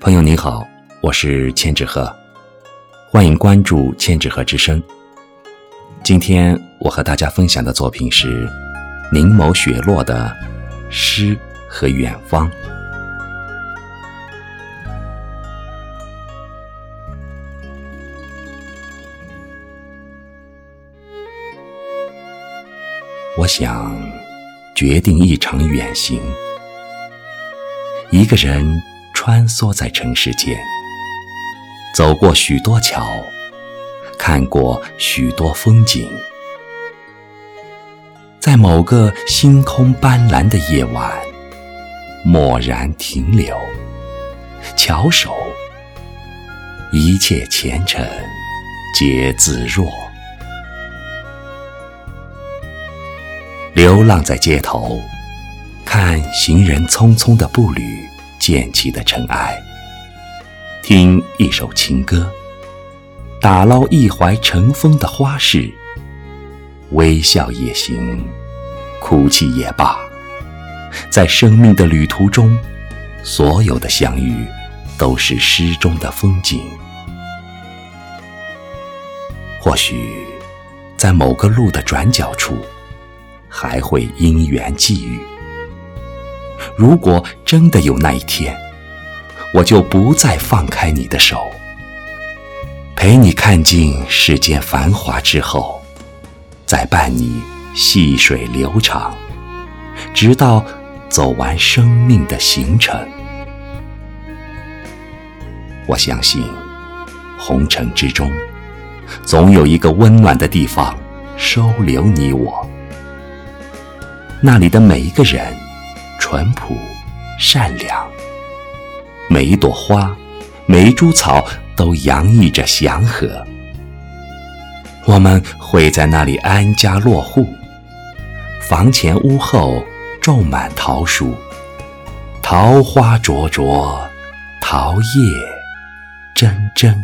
朋友你好，我是千纸鹤，欢迎关注千纸鹤之声。今天我和大家分享的作品是凝眸雪落的诗和远方。我想决定一场远行，一个人。穿梭在城市间，走过许多桥，看过许多风景，在某个星空斑斓的夜晚，蓦然停留，翘首，一切前尘皆自若。流浪在街头，看行人匆匆的步履。溅起的尘埃，听一首情歌，打捞一怀尘封的花事，微笑也行，哭泣也罢，在生命的旅途中，所有的相遇都是诗中的风景。或许，在某个路的转角处，还会因缘际遇。如果真的有那一天，我就不再放开你的手，陪你看尽世间繁华之后，再伴你细水流长，直到走完生命的行程。我相信，红尘之中，总有一个温暖的地方收留你我，那里的每一个人。淳朴、善良，每一朵花，每一株草，都洋溢着祥和。我们会在那里安家落户，房前屋后种满桃树，桃花灼灼，桃叶铮铮。